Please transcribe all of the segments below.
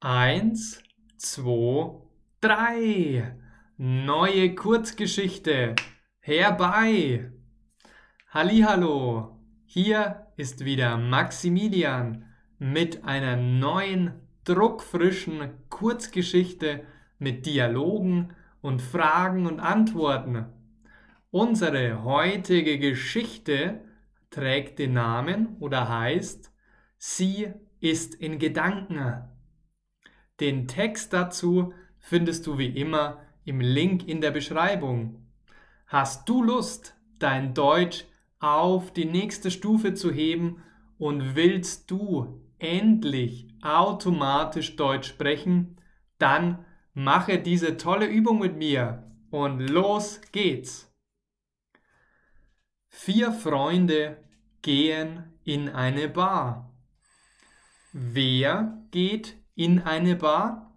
Eins, zwei, drei. Neue Kurzgeschichte. Herbei. Hallo, hier ist wieder Maximilian mit einer neuen druckfrischen Kurzgeschichte mit Dialogen und Fragen und Antworten. Unsere heutige Geschichte trägt den Namen oder heißt Sie ist in Gedanken. Den Text dazu findest du wie immer im Link in der Beschreibung. Hast du Lust, dein Deutsch auf die nächste Stufe zu heben und willst du endlich automatisch Deutsch sprechen, dann mache diese tolle Übung mit mir und los geht's. Vier Freunde gehen in eine Bar. Wer geht in eine Bar?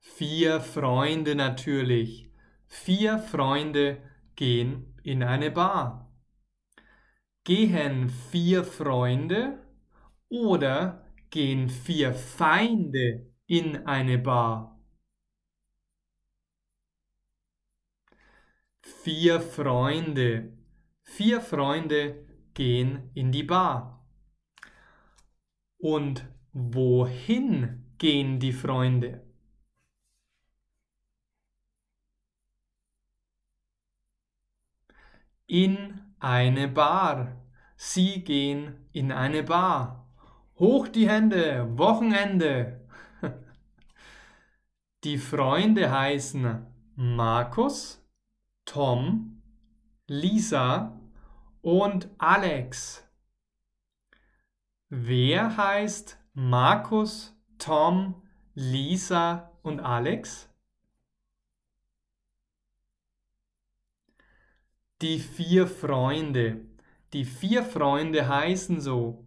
Vier Freunde natürlich. Vier Freunde gehen in eine Bar. Gehen vier Freunde oder gehen vier Feinde in eine Bar? Vier Freunde. Vier Freunde gehen in die Bar. Und wohin gehen die Freunde? In eine Bar. Sie gehen in eine Bar. Hoch die Hände, Wochenende. Die Freunde heißen Markus, Tom, Lisa und Alex. Wer heißt Markus, Tom, Lisa und Alex? Die vier Freunde. Die vier Freunde heißen so.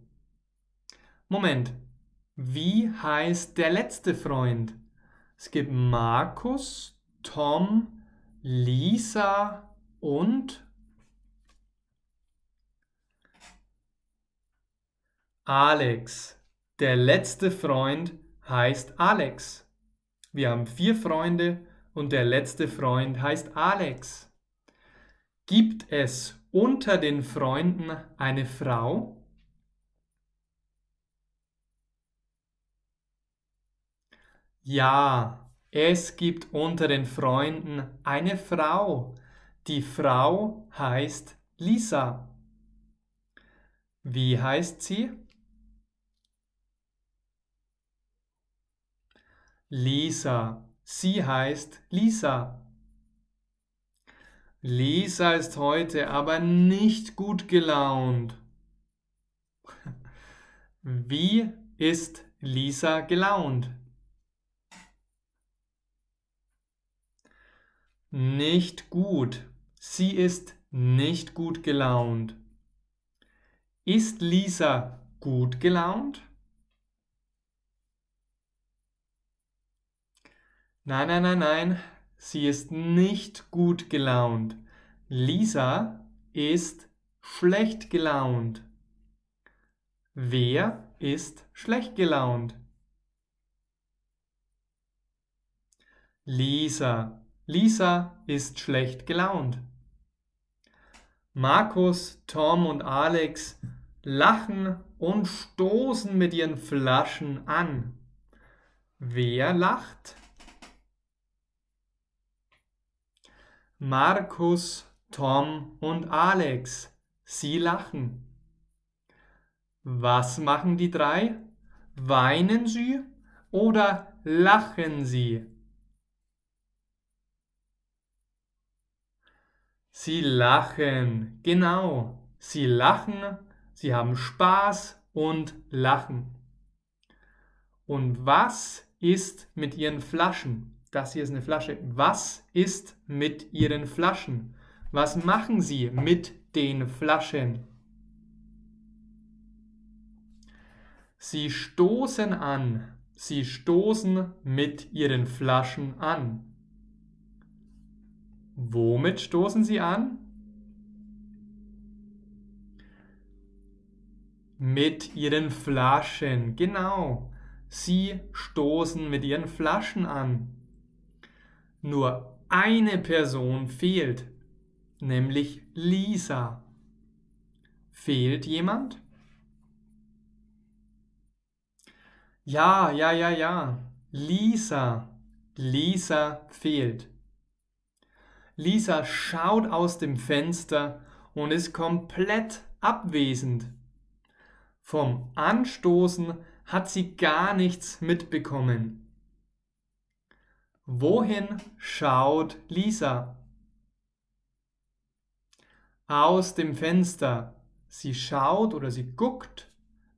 Moment, wie heißt der letzte Freund? Es gibt Markus, Tom, Lisa und Alex. Der letzte Freund heißt Alex. Wir haben vier Freunde und der letzte Freund heißt Alex. Gibt es unter den Freunden eine Frau? Ja, es gibt unter den Freunden eine Frau. Die Frau heißt Lisa. Wie heißt sie? Lisa. Sie heißt Lisa. Lisa ist heute aber nicht gut gelaunt. Wie ist Lisa gelaunt? Nicht gut. Sie ist nicht gut gelaunt. Ist Lisa gut gelaunt? Nein, nein, nein, nein. Sie ist nicht gut gelaunt. Lisa ist schlecht gelaunt. Wer ist schlecht gelaunt? Lisa. Lisa ist schlecht gelaunt. Markus, Tom und Alex lachen und stoßen mit ihren Flaschen an. Wer lacht? Markus, Tom und Alex. Sie lachen. Was machen die drei? Weinen sie oder lachen sie? Sie lachen, genau. Sie lachen, sie haben Spaß und lachen. Und was ist mit ihren Flaschen? Das hier ist eine Flasche. Was ist mit ihren Flaschen? Was machen sie mit den Flaschen? Sie stoßen an. Sie stoßen mit ihren Flaschen an. Womit stoßen Sie an? Mit ihren Flaschen, genau. Sie stoßen mit ihren Flaschen an. Nur eine Person fehlt, nämlich Lisa. Fehlt jemand? Ja, ja, ja, ja. Lisa. Lisa fehlt. Lisa schaut aus dem Fenster und ist komplett abwesend. Vom Anstoßen hat sie gar nichts mitbekommen. Wohin schaut Lisa? Aus dem Fenster. Sie schaut oder sie guckt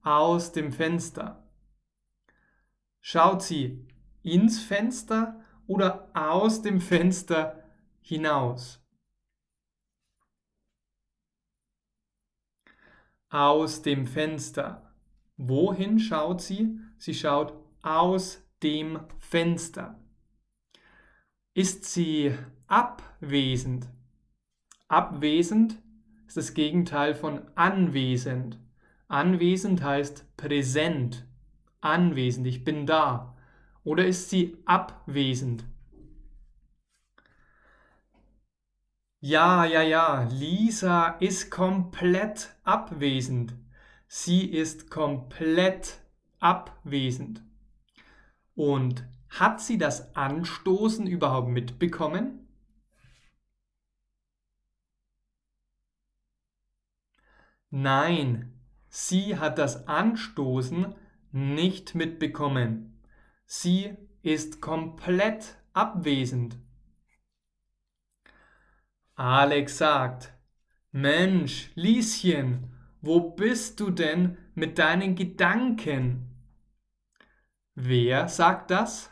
aus dem Fenster. Schaut sie ins Fenster oder aus dem Fenster hinaus? Aus dem Fenster. Wohin schaut sie? Sie schaut aus dem Fenster. Ist sie abwesend? Abwesend ist das Gegenteil von anwesend. Anwesend heißt präsent, anwesend, ich bin da. Oder ist sie abwesend? Ja, ja, ja, Lisa ist komplett abwesend. Sie ist komplett abwesend. Und hat sie das Anstoßen überhaupt mitbekommen? Nein, sie hat das Anstoßen nicht mitbekommen. Sie ist komplett abwesend. Alex sagt, Mensch, Lieschen, wo bist du denn mit deinen Gedanken? Wer sagt das?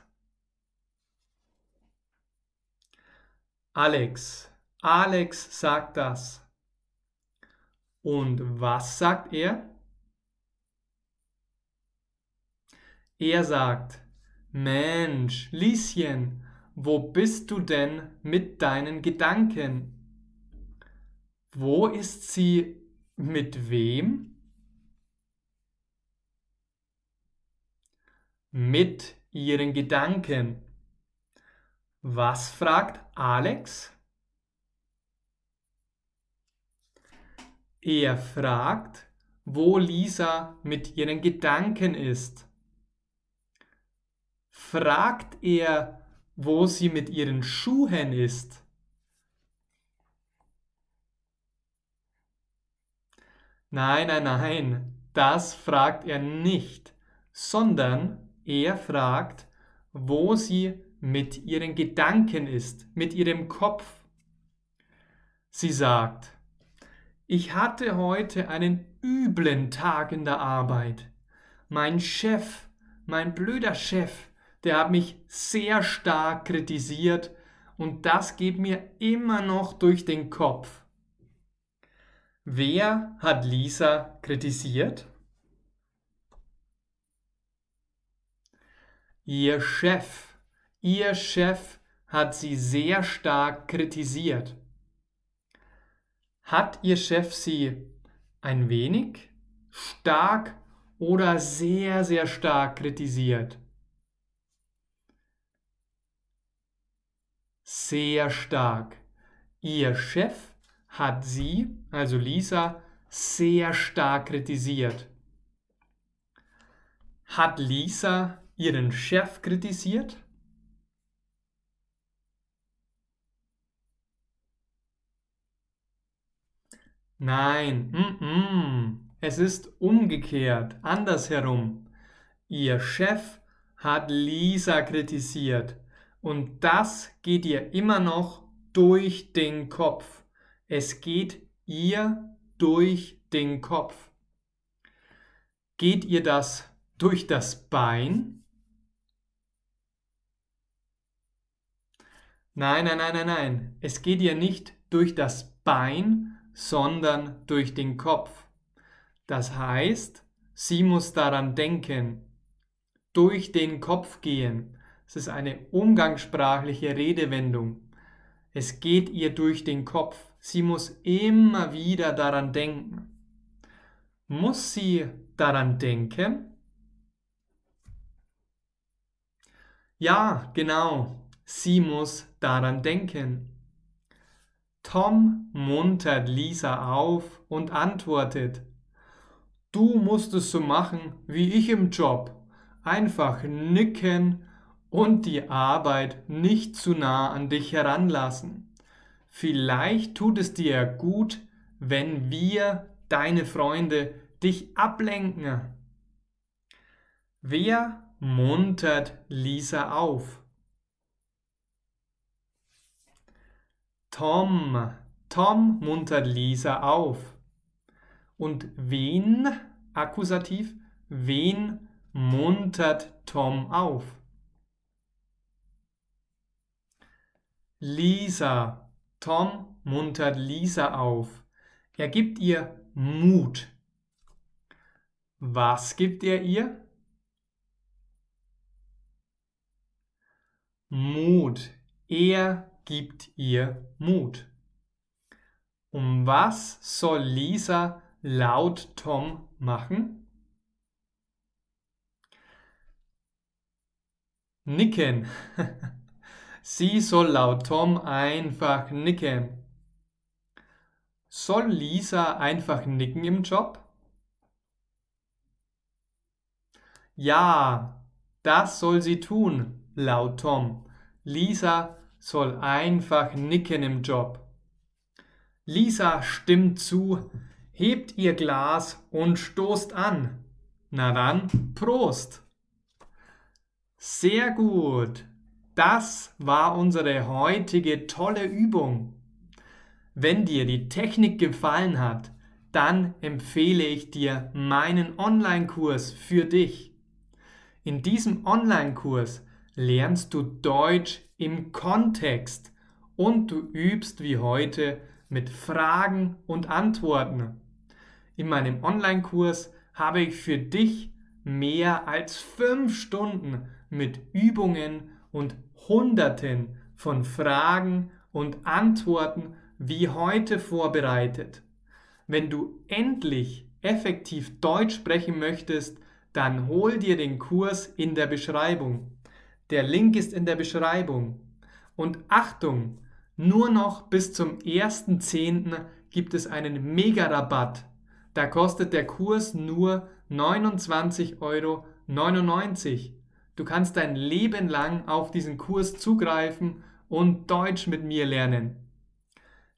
Alex. Alex sagt das. Und was sagt er? Er sagt, Mensch, Lieschen, wo bist du denn mit deinen Gedanken? Wo ist sie mit wem? Mit ihren Gedanken. Was fragt Alex? Er fragt, wo Lisa mit ihren Gedanken ist. Fragt er, wo sie mit ihren Schuhen ist? Nein, nein, nein, das fragt er nicht, sondern er fragt, wo sie mit ihren Gedanken ist, mit ihrem Kopf. Sie sagt, ich hatte heute einen üblen Tag in der Arbeit. Mein Chef, mein blöder Chef, der hat mich sehr stark kritisiert und das geht mir immer noch durch den Kopf. Wer hat Lisa kritisiert? Ihr Chef. Ihr Chef hat sie sehr stark kritisiert. Hat Ihr Chef Sie ein wenig, stark oder sehr, sehr stark kritisiert? Sehr stark. Ihr Chef hat Sie, also Lisa, sehr stark kritisiert. Hat Lisa ihren Chef kritisiert? Nein, mm -mm. es ist umgekehrt, andersherum. Ihr Chef hat Lisa kritisiert und das geht ihr immer noch durch den Kopf. Es geht ihr durch den Kopf. Geht ihr das durch das Bein? Nein, nein, nein, nein, nein. Es geht ihr nicht durch das Bein, sondern durch den Kopf. Das heißt, sie muss daran denken, durch den Kopf gehen. Es ist eine umgangssprachliche Redewendung. Es geht ihr durch den Kopf. Sie muss immer wieder daran denken. Muss sie daran denken? Ja, genau. Sie muss daran denken. Tom muntert Lisa auf und antwortet, Du musst es so machen wie ich im Job. Einfach nicken und die Arbeit nicht zu nah an dich heranlassen. Vielleicht tut es dir gut, wenn wir, deine Freunde, dich ablenken. Wer muntert Lisa auf? Tom. Tom muntert Lisa auf. Und wen, Akkusativ, wen muntert Tom auf? Lisa. Tom muntert Lisa auf. Er gibt ihr Mut. Was gibt er ihr? Mut. Er gibt ihr Mut. Um was soll Lisa laut Tom machen? Nicken. Sie soll laut Tom einfach nicken. Soll Lisa einfach nicken im Job? Ja, das soll sie tun, laut Tom. Lisa soll einfach nicken im Job. Lisa stimmt zu, hebt ihr Glas und stoßt an. Na dann, Prost! Sehr gut! Das war unsere heutige tolle Übung. Wenn dir die Technik gefallen hat, dann empfehle ich dir meinen Online-Kurs für dich. In diesem Online-Kurs lernst du Deutsch im Kontext und du übst wie heute mit Fragen und Antworten. In meinem Online-Kurs habe ich für dich mehr als fünf Stunden mit Übungen und Hunderten von Fragen und Antworten wie heute vorbereitet. Wenn du endlich effektiv Deutsch sprechen möchtest, dann hol dir den Kurs in der Beschreibung. Der Link ist in der Beschreibung. Und Achtung, nur noch bis zum 1.10. gibt es einen Mega-Rabatt. Da kostet der Kurs nur 29,99 Euro. Du kannst dein Leben lang auf diesen Kurs zugreifen und Deutsch mit mir lernen.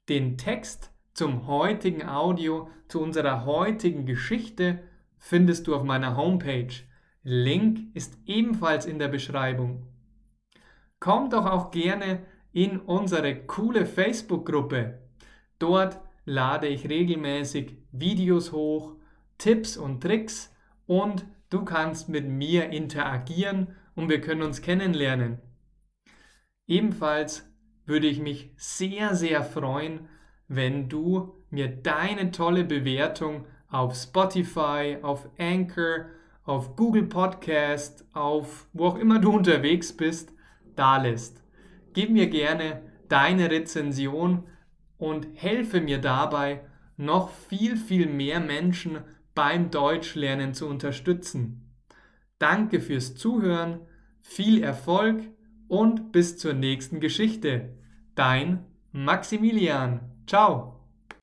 Den Text zum heutigen Audio, zu unserer heutigen Geschichte findest du auf meiner Homepage. Link ist ebenfalls in der Beschreibung. Komm doch auch gerne in unsere coole Facebook-Gruppe. Dort lade ich regelmäßig Videos hoch, Tipps und Tricks und du kannst mit mir interagieren und wir können uns kennenlernen. Ebenfalls würde ich mich sehr, sehr freuen, wenn du mir deine tolle Bewertung auf Spotify, auf Anchor, auf Google Podcast, auf wo auch immer du unterwegs bist, da lässt. Gib mir gerne deine Rezension und helfe mir dabei, noch viel, viel mehr Menschen beim Deutschlernen zu unterstützen. Danke fürs Zuhören, viel Erfolg und bis zur nächsten Geschichte. Dein Maximilian. Ciao.